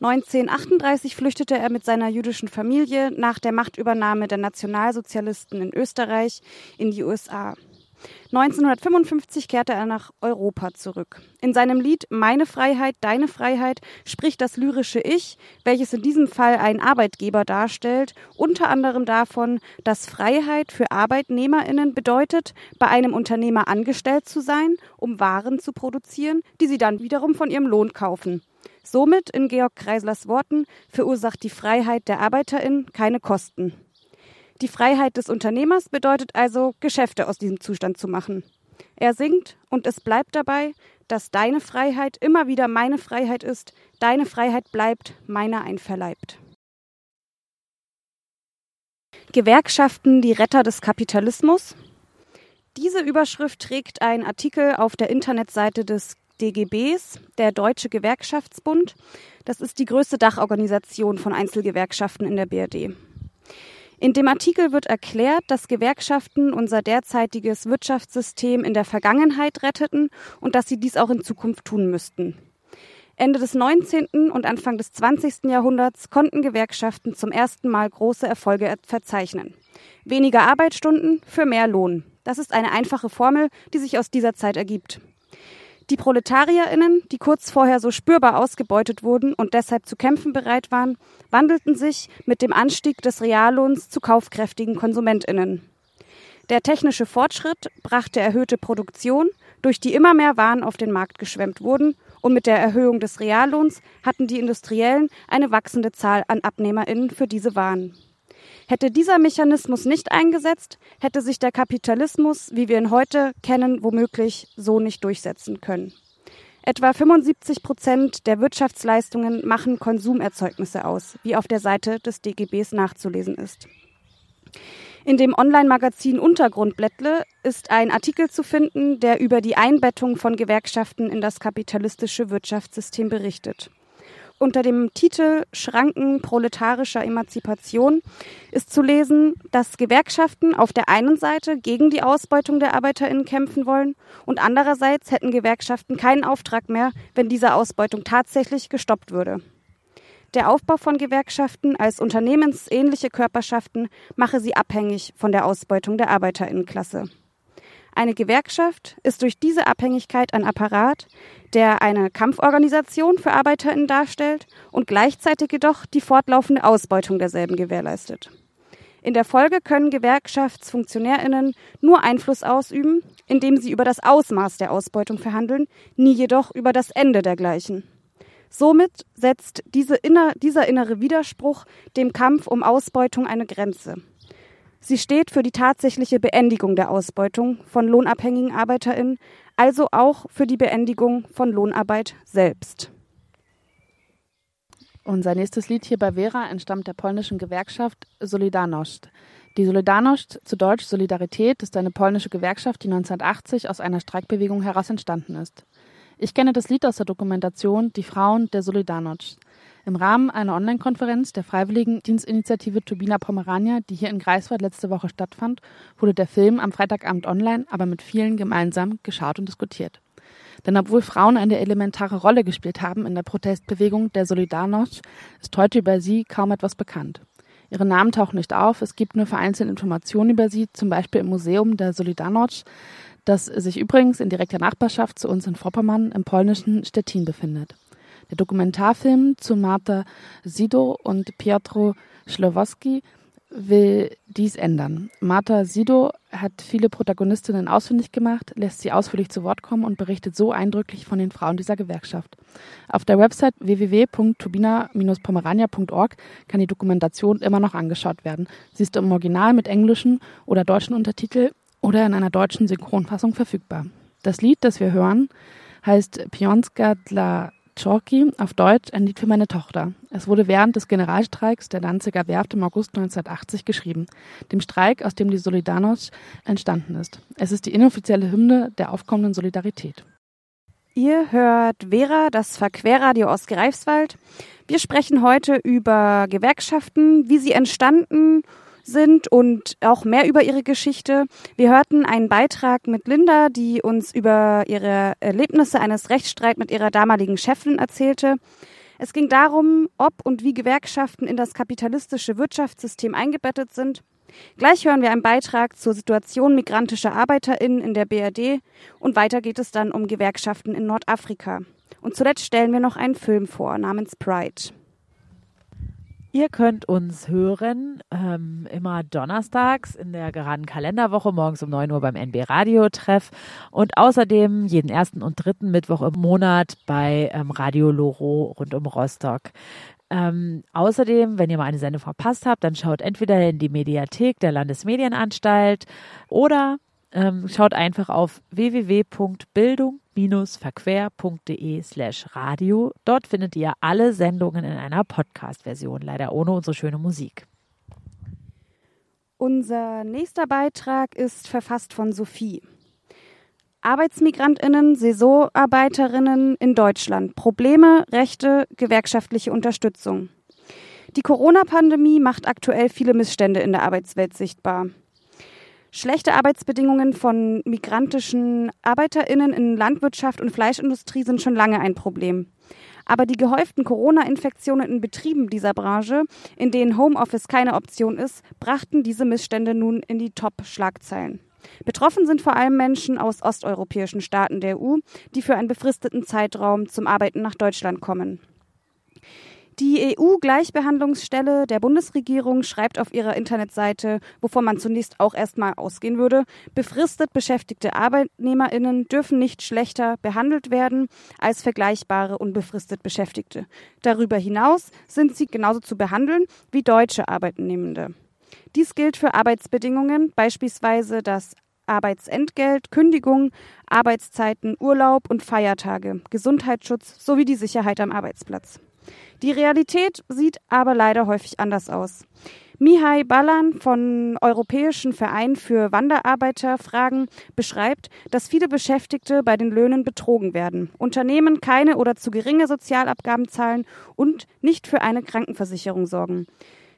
1938 flüchtete er mit seiner jüdischen Familie nach der Machtübernahme der Nationalsozialisten in Österreich in die USA. 1955 kehrte er nach Europa zurück. In seinem Lied Meine Freiheit, deine Freiheit spricht das lyrische Ich, welches in diesem Fall einen Arbeitgeber darstellt, unter anderem davon, dass Freiheit für Arbeitnehmerinnen bedeutet, bei einem Unternehmer angestellt zu sein, um Waren zu produzieren, die sie dann wiederum von ihrem Lohn kaufen. Somit, in Georg Kreislers Worten, verursacht die Freiheit der Arbeiterin keine Kosten. Die Freiheit des Unternehmers bedeutet also, Geschäfte aus diesem Zustand zu machen. Er singt und es bleibt dabei, dass deine Freiheit immer wieder meine Freiheit ist, deine Freiheit bleibt meiner einverleibt. Gewerkschaften die Retter des Kapitalismus. Diese Überschrift trägt ein Artikel auf der Internetseite des DGBs, der Deutsche Gewerkschaftsbund. Das ist die größte Dachorganisation von Einzelgewerkschaften in der BRD. In dem Artikel wird erklärt, dass Gewerkschaften unser derzeitiges Wirtschaftssystem in der Vergangenheit retteten und dass sie dies auch in Zukunft tun müssten. Ende des 19. und Anfang des 20. Jahrhunderts konnten Gewerkschaften zum ersten Mal große Erfolge verzeichnen. Weniger Arbeitsstunden für mehr Lohn. Das ist eine einfache Formel, die sich aus dieser Zeit ergibt. Die ProletarierInnen, die kurz vorher so spürbar ausgebeutet wurden und deshalb zu kämpfen bereit waren, wandelten sich mit dem Anstieg des Reallohns zu kaufkräftigen KonsumentInnen. Der technische Fortschritt brachte erhöhte Produktion, durch die immer mehr Waren auf den Markt geschwemmt wurden, und mit der Erhöhung des Reallohns hatten die Industriellen eine wachsende Zahl an AbnehmerInnen für diese Waren. Hätte dieser Mechanismus nicht eingesetzt, hätte sich der Kapitalismus, wie wir ihn heute kennen, womöglich so nicht durchsetzen können. Etwa 75 Prozent der Wirtschaftsleistungen machen Konsumerzeugnisse aus, wie auf der Seite des DGBs nachzulesen ist. In dem Online-Magazin Untergrundblättle ist ein Artikel zu finden, der über die Einbettung von Gewerkschaften in das kapitalistische Wirtschaftssystem berichtet. Unter dem Titel Schranken proletarischer Emanzipation ist zu lesen, dass Gewerkschaften auf der einen Seite gegen die Ausbeutung der Arbeiterinnen kämpfen wollen und andererseits hätten Gewerkschaften keinen Auftrag mehr, wenn diese Ausbeutung tatsächlich gestoppt würde. Der Aufbau von Gewerkschaften als unternehmensähnliche Körperschaften mache sie abhängig von der Ausbeutung der Arbeiterinnenklasse. Eine Gewerkschaft ist durch diese Abhängigkeit ein Apparat, der eine Kampforganisation für Arbeiterinnen darstellt und gleichzeitig jedoch die fortlaufende Ausbeutung derselben gewährleistet. In der Folge können Gewerkschaftsfunktionärinnen nur Einfluss ausüben, indem sie über das Ausmaß der Ausbeutung verhandeln, nie jedoch über das Ende dergleichen. Somit setzt diese inner, dieser innere Widerspruch dem Kampf um Ausbeutung eine Grenze. Sie steht für die tatsächliche Beendigung der Ausbeutung von lohnabhängigen Arbeiterinnen, also auch für die Beendigung von Lohnarbeit selbst. Unser nächstes Lied hier bei Vera entstammt der polnischen Gewerkschaft Solidarność. Die Solidarność, zu Deutsch Solidarität, ist eine polnische Gewerkschaft, die 1980 aus einer Streikbewegung heraus entstanden ist. Ich kenne das Lied aus der Dokumentation Die Frauen der Solidarność. Im Rahmen einer Online-Konferenz der Freiwilligendienstinitiative Turbina Pomerania, die hier in Greifswald letzte Woche stattfand, wurde der Film am Freitagabend online, aber mit vielen gemeinsam geschaut und diskutiert. Denn obwohl Frauen eine elementare Rolle gespielt haben in der Protestbewegung der Solidarność, ist heute über sie kaum etwas bekannt. Ihre Namen tauchen nicht auf, es gibt nur vereinzelte Informationen über sie, zum Beispiel im Museum der Solidarność, das sich übrigens in direkter Nachbarschaft zu uns in Vorpommern im polnischen Stettin befindet. Der Dokumentarfilm zu Marta Sido und Piotr Schlowowski will dies ändern. Marta Sido hat viele Protagonistinnen ausfindig gemacht, lässt sie ausführlich zu Wort kommen und berichtet so eindrücklich von den Frauen dieser Gewerkschaft. Auf der Website www.turbina-pomerania.org kann die Dokumentation immer noch angeschaut werden. Sie ist im Original mit englischen oder deutschen Untertitel oder in einer deutschen Synchronfassung verfügbar. Das Lied, das wir hören, heißt Pionska dla Chorki, auf Deutsch ein Lied für meine Tochter. Es wurde während des Generalstreiks der Danziger Werft im August 1980 geschrieben, dem Streik, aus dem die Solidarność entstanden ist. Es ist die inoffizielle Hymne der aufkommenden Solidarität. Ihr hört Vera, das Verquerradio aus Greifswald. Wir sprechen heute über Gewerkschaften, wie sie entstanden sind und auch mehr über ihre Geschichte. Wir hörten einen Beitrag mit Linda, die uns über ihre Erlebnisse eines Rechtsstreits mit ihrer damaligen Chefin erzählte. Es ging darum, ob und wie Gewerkschaften in das kapitalistische Wirtschaftssystem eingebettet sind. Gleich hören wir einen Beitrag zur Situation migrantischer ArbeiterInnen in der BRD und weiter geht es dann um Gewerkschaften in Nordafrika. Und zuletzt stellen wir noch einen Film vor namens Pride. Ihr könnt uns hören ähm, immer donnerstags in der geraden Kalenderwoche morgens um 9 Uhr beim NB Radio Treff und außerdem jeden ersten und dritten Mittwoch im Monat bei ähm, Radio Loro rund um Rostock. Ähm, außerdem, wenn ihr mal eine Sendung verpasst habt, dann schaut entweder in die Mediathek der Landesmedienanstalt oder ähm, schaut einfach auf www.bildung-verquer.de slash radio. Dort findet ihr alle Sendungen in einer Podcast-Version, leider ohne unsere schöne Musik. Unser nächster Beitrag ist verfasst von Sophie. Arbeitsmigrantinnen, Saisonarbeiterinnen in Deutschland. Probleme, Rechte, gewerkschaftliche Unterstützung. Die Corona-Pandemie macht aktuell viele Missstände in der Arbeitswelt sichtbar. Schlechte Arbeitsbedingungen von migrantischen Arbeiterinnen in Landwirtschaft und Fleischindustrie sind schon lange ein Problem. Aber die gehäuften Corona-Infektionen in Betrieben dieser Branche, in denen Homeoffice keine Option ist, brachten diese Missstände nun in die Top-Schlagzeilen. Betroffen sind vor allem Menschen aus osteuropäischen Staaten der EU, die für einen befristeten Zeitraum zum Arbeiten nach Deutschland kommen. Die EU-Gleichbehandlungsstelle der Bundesregierung schreibt auf ihrer Internetseite, wovon man zunächst auch erstmal ausgehen würde, befristet beschäftigte Arbeitnehmerinnen dürfen nicht schlechter behandelt werden als vergleichbare unbefristet Beschäftigte. Darüber hinaus sind sie genauso zu behandeln wie deutsche Arbeitnehmende. Dies gilt für Arbeitsbedingungen, beispielsweise das Arbeitsentgelt, Kündigung, Arbeitszeiten, Urlaub und Feiertage, Gesundheitsschutz sowie die Sicherheit am Arbeitsplatz. Die Realität sieht aber leider häufig anders aus. Mihai Ballan von Europäischen Verein für Wanderarbeiterfragen beschreibt, dass viele Beschäftigte bei den Löhnen betrogen werden, Unternehmen keine oder zu geringe Sozialabgaben zahlen und nicht für eine Krankenversicherung sorgen.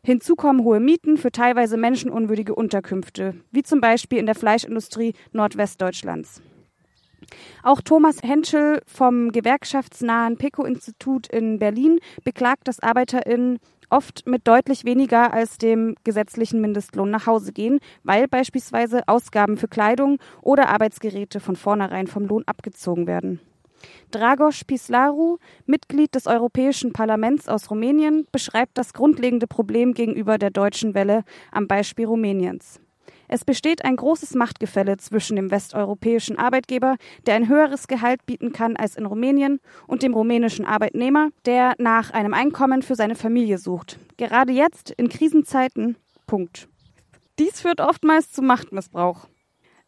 Hinzu kommen hohe Mieten für teilweise menschenunwürdige Unterkünfte, wie zum Beispiel in der Fleischindustrie Nordwestdeutschlands. Auch Thomas Henschel vom gewerkschaftsnahen PECO-Institut in Berlin beklagt, dass ArbeiterInnen oft mit deutlich weniger als dem gesetzlichen Mindestlohn nach Hause gehen, weil beispielsweise Ausgaben für Kleidung oder Arbeitsgeräte von vornherein vom Lohn abgezogen werden. Dragos Pislaru, Mitglied des Europäischen Parlaments aus Rumänien, beschreibt das grundlegende Problem gegenüber der deutschen Welle am Beispiel Rumäniens. Es besteht ein großes Machtgefälle zwischen dem westeuropäischen Arbeitgeber, der ein höheres Gehalt bieten kann als in Rumänien, und dem rumänischen Arbeitnehmer, der nach einem Einkommen für seine Familie sucht. Gerade jetzt, in Krisenzeiten. Punkt. Dies führt oftmals zu Machtmissbrauch.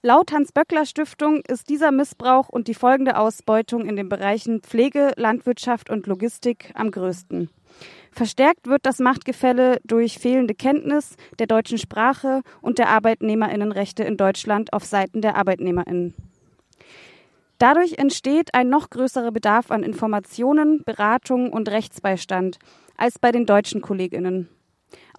Laut Hans-Böckler-Stiftung ist dieser Missbrauch und die folgende Ausbeutung in den Bereichen Pflege, Landwirtschaft und Logistik am größten. Verstärkt wird das Machtgefälle durch fehlende Kenntnis der deutschen Sprache und der Arbeitnehmerinnenrechte in Deutschland auf Seiten der Arbeitnehmerinnen. Dadurch entsteht ein noch größerer Bedarf an Informationen, Beratung und Rechtsbeistand als bei den deutschen Kolleginnen.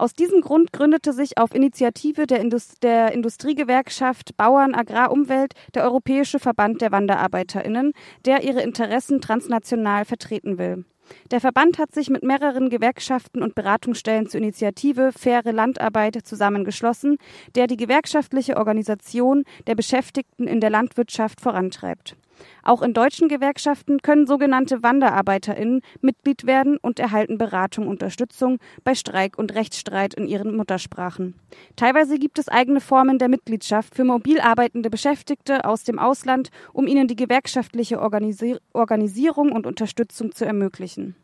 Aus diesem Grund gründete sich auf Initiative der, Indust der Industriegewerkschaft Bauern Agrar Umwelt der Europäische Verband der Wanderarbeiterinnen, der ihre Interessen transnational vertreten will. Der Verband hat sich mit mehreren Gewerkschaften und Beratungsstellen zur Initiative Faire Landarbeit zusammengeschlossen, der die gewerkschaftliche Organisation der Beschäftigten in der Landwirtschaft vorantreibt. Auch in deutschen Gewerkschaften können sogenannte WanderarbeiterInnen Mitglied werden und erhalten Beratung und Unterstützung bei Streik und Rechtsstreit in ihren Muttersprachen. Teilweise gibt es eigene Formen der Mitgliedschaft für mobil arbeitende Beschäftigte aus dem Ausland, um ihnen die gewerkschaftliche Organisi Organisierung und Unterstützung zu ermöglichen.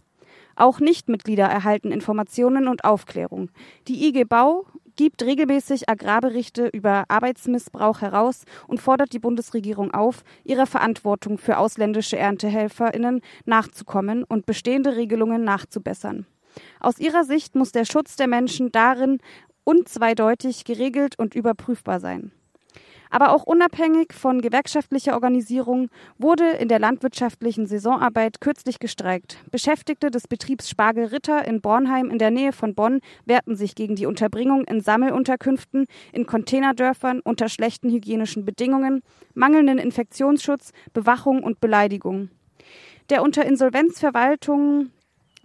Auch Nichtmitglieder erhalten Informationen und Aufklärung. Die IG Bau gibt regelmäßig Agrarberichte über Arbeitsmissbrauch heraus und fordert die Bundesregierung auf, ihrer Verantwortung für ausländische ErntehelferInnen nachzukommen und bestehende Regelungen nachzubessern. Aus ihrer Sicht muss der Schutz der Menschen darin unzweideutig geregelt und überprüfbar sein. Aber auch unabhängig von gewerkschaftlicher Organisierung wurde in der landwirtschaftlichen Saisonarbeit kürzlich gestreikt. Beschäftigte des Betriebs Spargel Ritter in Bornheim in der Nähe von Bonn wehrten sich gegen die Unterbringung in Sammelunterkünften, in Containerdörfern unter schlechten hygienischen Bedingungen, mangelnden Infektionsschutz, Bewachung und Beleidigung. Der unter Insolvenzverwaltung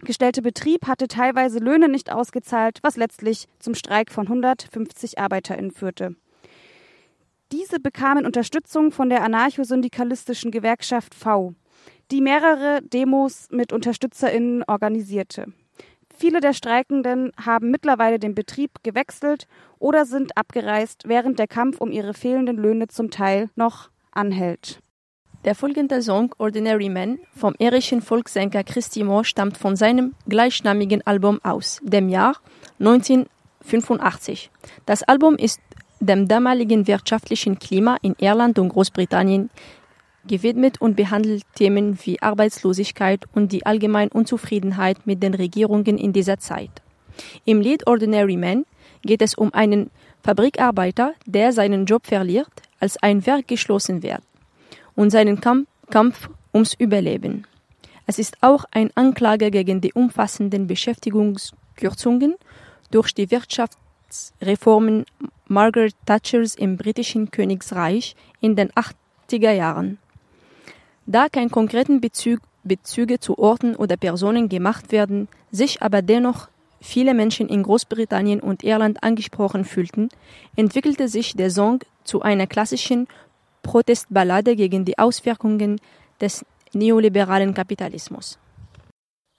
gestellte Betrieb hatte teilweise Löhne nicht ausgezahlt, was letztlich zum Streik von 150 ArbeiterInnen führte. Diese bekamen Unterstützung von der anarchosyndikalistischen Gewerkschaft V, die mehrere Demos mit UnterstützerInnen organisierte. Viele der Streikenden haben mittlerweile den Betrieb gewechselt oder sind abgereist, während der Kampf um ihre fehlenden Löhne zum Teil noch anhält. Der folgende Song Ordinary Man vom irischen Volkssänger Christy Moore stammt von seinem gleichnamigen Album aus, dem Jahr 1985. Das Album ist dem damaligen wirtschaftlichen Klima in Irland und Großbritannien gewidmet und behandelt Themen wie Arbeitslosigkeit und die allgemeine Unzufriedenheit mit den Regierungen in dieser Zeit. Im Lied Ordinary Man geht es um einen Fabrikarbeiter, der seinen Job verliert, als ein Werk geschlossen wird, und seinen Kampf, Kampf ums Überleben. Es ist auch ein Anklage gegen die umfassenden Beschäftigungskürzungen durch die Wirtschaftsreformen Margaret Thatchers im britischen Königsreich in den 80er Jahren. Da kein konkreten Bezug, Bezüge zu Orten oder Personen gemacht werden, sich aber dennoch viele Menschen in Großbritannien und Irland angesprochen fühlten, entwickelte sich der Song zu einer klassischen Protestballade gegen die Auswirkungen des neoliberalen Kapitalismus.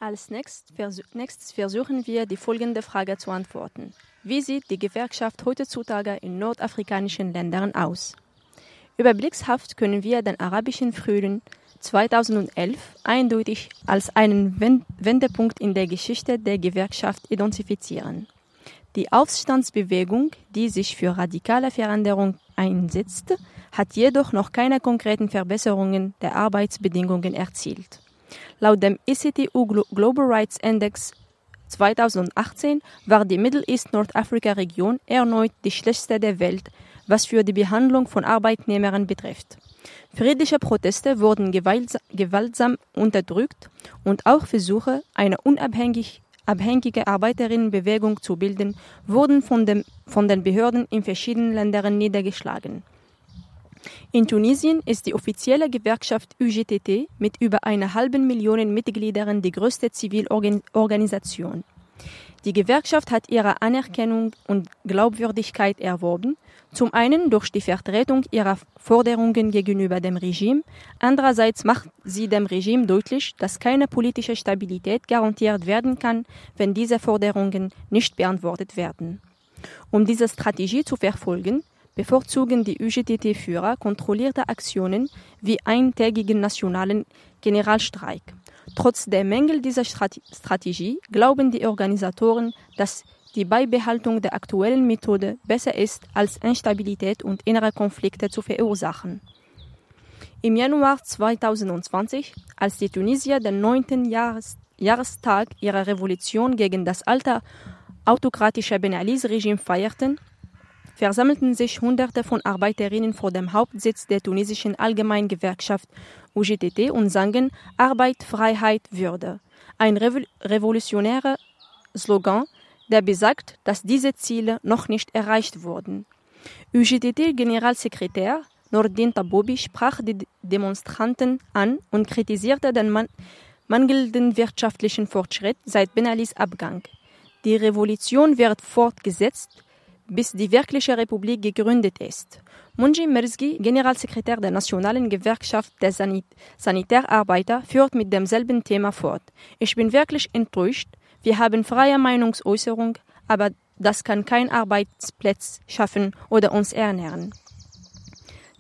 Als nächstes versuchen wir, die folgende Frage zu antworten. Wie sieht die Gewerkschaft heutzutage in nordafrikanischen Ländern aus? Überblickshaft können wir den arabischen Frühling 2011 eindeutig als einen Wendepunkt in der Geschichte der Gewerkschaft identifizieren. Die Aufstandsbewegung, die sich für radikale Veränderung einsetzt, hat jedoch noch keine konkreten Verbesserungen der Arbeitsbedingungen erzielt. Laut dem ECTU Global Rights Index 2018 war die Middle East Nordafrika-Region erneut die schlechteste der Welt, was für die Behandlung von Arbeitnehmern betrifft. Friedliche Proteste wurden gewaltsam unterdrückt und auch Versuche, eine unabhängige abhängige Arbeiterinnenbewegung zu bilden, wurden von, dem, von den Behörden in verschiedenen Ländern niedergeschlagen. In Tunesien ist die offizielle Gewerkschaft UGTT mit über einer halben Million Mitgliedern die größte Zivilorganisation. Die Gewerkschaft hat ihre Anerkennung und Glaubwürdigkeit erworben, zum einen durch die Vertretung ihrer Forderungen gegenüber dem Regime, andererseits macht sie dem Regime deutlich, dass keine politische Stabilität garantiert werden kann, wenn diese Forderungen nicht beantwortet werden. Um diese Strategie zu verfolgen, bevorzugen die UGTT-Führer kontrollierte Aktionen wie eintägigen nationalen Generalstreik. Trotz der Mängel dieser Strategie glauben die Organisatoren, dass die Beibehaltung der aktuellen Methode besser ist, als Instabilität und innere Konflikte zu verursachen. Im Januar 2020, als die Tunesier den neunten Jahres Jahrestag ihrer Revolution gegen das alte autokratische Ben Ali-Regime feierten, versammelten sich Hunderte von Arbeiterinnen vor dem Hauptsitz der tunesischen Allgemeingewerkschaft UGTT und sangen Arbeit, Freiheit, Würde. Ein revolutionärer Slogan, der besagt, dass diese Ziele noch nicht erreicht wurden. UGTT-Generalsekretär Nordin Tabobi sprach die Demonstranten an und kritisierte den man mangelnden wirtschaftlichen Fortschritt seit Ben Alis Abgang. Die Revolution wird fortgesetzt, bis die wirkliche Republik gegründet ist. Munji Mirzgi, Generalsekretär der Nationalen Gewerkschaft der Sanit Sanitärarbeiter, führt mit demselben Thema fort. Ich bin wirklich enttäuscht. Wir haben freie Meinungsäußerung, aber das kann kein Arbeitsplatz schaffen oder uns ernähren.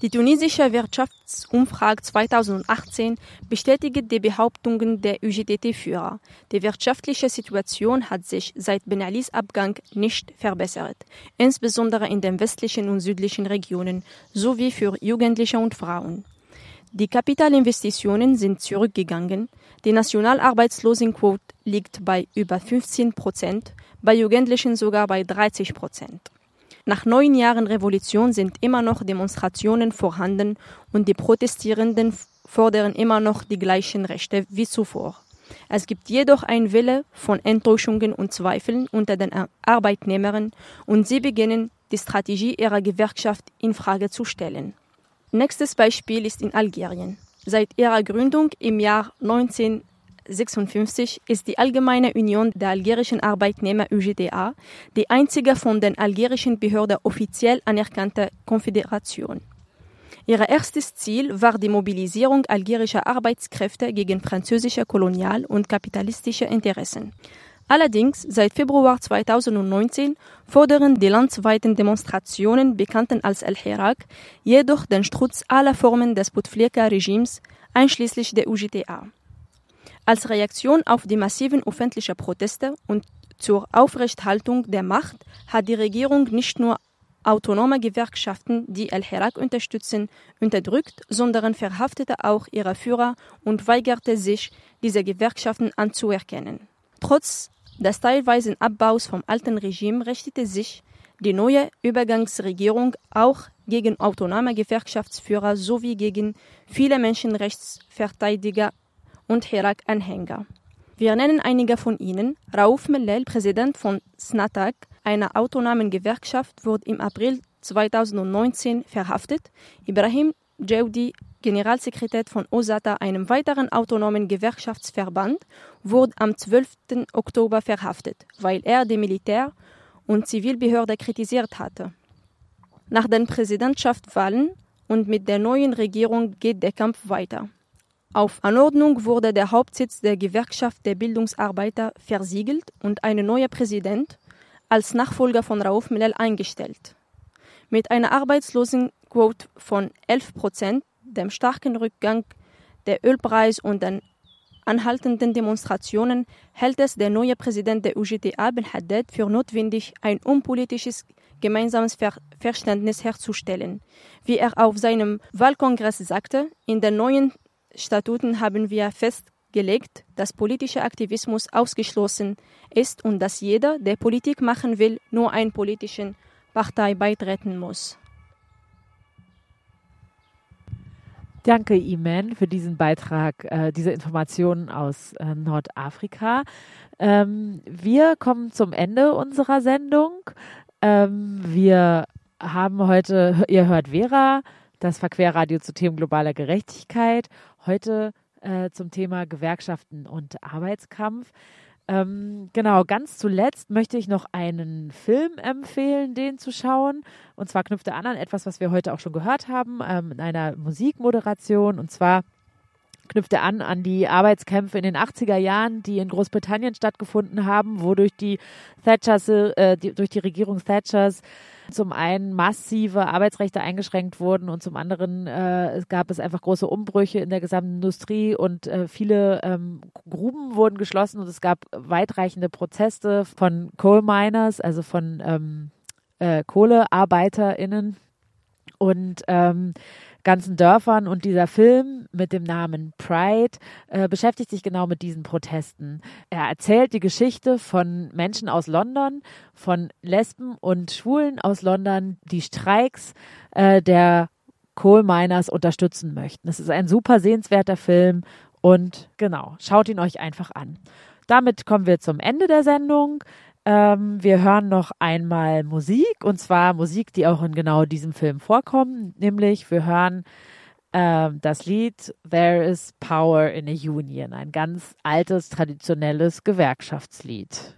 Die tunesische Wirtschaftsumfrage 2018 bestätigt die Behauptungen der UGTT-Führer. Die wirtschaftliche Situation hat sich seit Ben Alis Abgang nicht verbessert, insbesondere in den westlichen und südlichen Regionen sowie für Jugendliche und Frauen. Die Kapitalinvestitionen sind zurückgegangen. Die Nationalarbeitslosenquote liegt bei über 15 Prozent, bei Jugendlichen sogar bei 30 Prozent. Nach neun Jahren Revolution sind immer noch Demonstrationen vorhanden und die Protestierenden fordern immer noch die gleichen Rechte wie zuvor. Es gibt jedoch ein Wille von Enttäuschungen und Zweifeln unter den Arbeitnehmern und sie beginnen, die Strategie ihrer Gewerkschaft in Frage zu stellen. Nächstes Beispiel ist in Algerien. Seit ihrer Gründung im Jahr 19 1956 ist die Allgemeine Union der algerischen Arbeitnehmer UGTA die einzige von den algerischen Behörden offiziell anerkannte Konföderation. Ihr erstes Ziel war die Mobilisierung algerischer Arbeitskräfte gegen französische Kolonial- und kapitalistische Interessen. Allerdings seit Februar 2019 fordern die landesweiten Demonstrationen, bekannten als El-Hirak, jedoch den Strutz aller Formen des Bouteflika-Regimes, einschließlich der UGTA. Als Reaktion auf die massiven öffentlichen Proteste und zur Aufrechthaltung der Macht hat die Regierung nicht nur autonome Gewerkschaften, die El-Hirak unterstützen, unterdrückt, sondern verhaftete auch ihre Führer und weigerte sich, diese Gewerkschaften anzuerkennen. Trotz des teilweisen Abbaus vom alten Regime richtete sich die neue Übergangsregierung auch gegen autonome Gewerkschaftsführer sowie gegen viele Menschenrechtsverteidiger und Hirak-Anhänger. Wir nennen einige von ihnen. Rauf Mellel, Präsident von Snatak, einer autonomen Gewerkschaft, wurde im April 2019 verhaftet. Ibrahim Djaudi, Generalsekretär von OSATA, einem weiteren autonomen Gewerkschaftsverband, wurde am 12. Oktober verhaftet, weil er die Militär- und Zivilbehörde kritisiert hatte. Nach den Präsidentschaftswahlen und mit der neuen Regierung geht der Kampf weiter. Auf Anordnung wurde der Hauptsitz der Gewerkschaft der Bildungsarbeiter versiegelt und ein neuer Präsident als Nachfolger von Rauf Milal eingestellt. Mit einer Arbeitslosenquote von 11 Prozent, dem starken Rückgang der Ölpreis und den anhaltenden Demonstrationen hält es der neue Präsident der UGTA, Ben Haddad, für notwendig, ein unpolitisches gemeinsames Ver Verständnis herzustellen. Wie er auf seinem Wahlkongress sagte, in den neuen Statuten haben wir festgelegt, dass politischer Aktivismus ausgeschlossen ist und dass jeder, der Politik machen will, nur einer politischen Partei beitreten muss. Danke, Iman, für diesen Beitrag, äh, diese Informationen aus äh, Nordafrika. Ähm, wir kommen zum Ende unserer Sendung. Ähm, wir haben heute, ihr hört Vera, das Verquerradio zu Themen globaler Gerechtigkeit. Heute äh, zum Thema Gewerkschaften und Arbeitskampf. Ähm, genau, ganz zuletzt möchte ich noch einen Film empfehlen, den zu schauen. Und zwar knüpft er an an etwas, was wir heute auch schon gehört haben, ähm, in einer Musikmoderation. Und zwar knüpft er an an die Arbeitskämpfe in den 80er Jahren, die in Großbritannien stattgefunden haben, wo durch die Thatchers, äh, die, durch die Regierung Thatchers zum einen massive Arbeitsrechte eingeschränkt wurden und zum anderen äh, gab es einfach große Umbrüche in der gesamten Industrie und äh, viele ähm, Gruben wurden geschlossen und es gab weitreichende Proteste von Coal Miners, also von ähm, äh, KohlearbeiterInnen. Und ähm, ganzen Dörfern. Und dieser Film mit dem Namen Pride äh, beschäftigt sich genau mit diesen Protesten. Er erzählt die Geschichte von Menschen aus London, von Lesben und Schwulen aus London, die Streiks äh, der Coal Miners unterstützen möchten. Es ist ein super sehenswerter Film und genau, schaut ihn euch einfach an. Damit kommen wir zum Ende der Sendung. Ähm, wir hören noch einmal Musik und zwar Musik, die auch in genau diesem Film vorkommt, nämlich wir hören ähm, das Lied There is Power in a Union, ein ganz altes, traditionelles Gewerkschaftslied.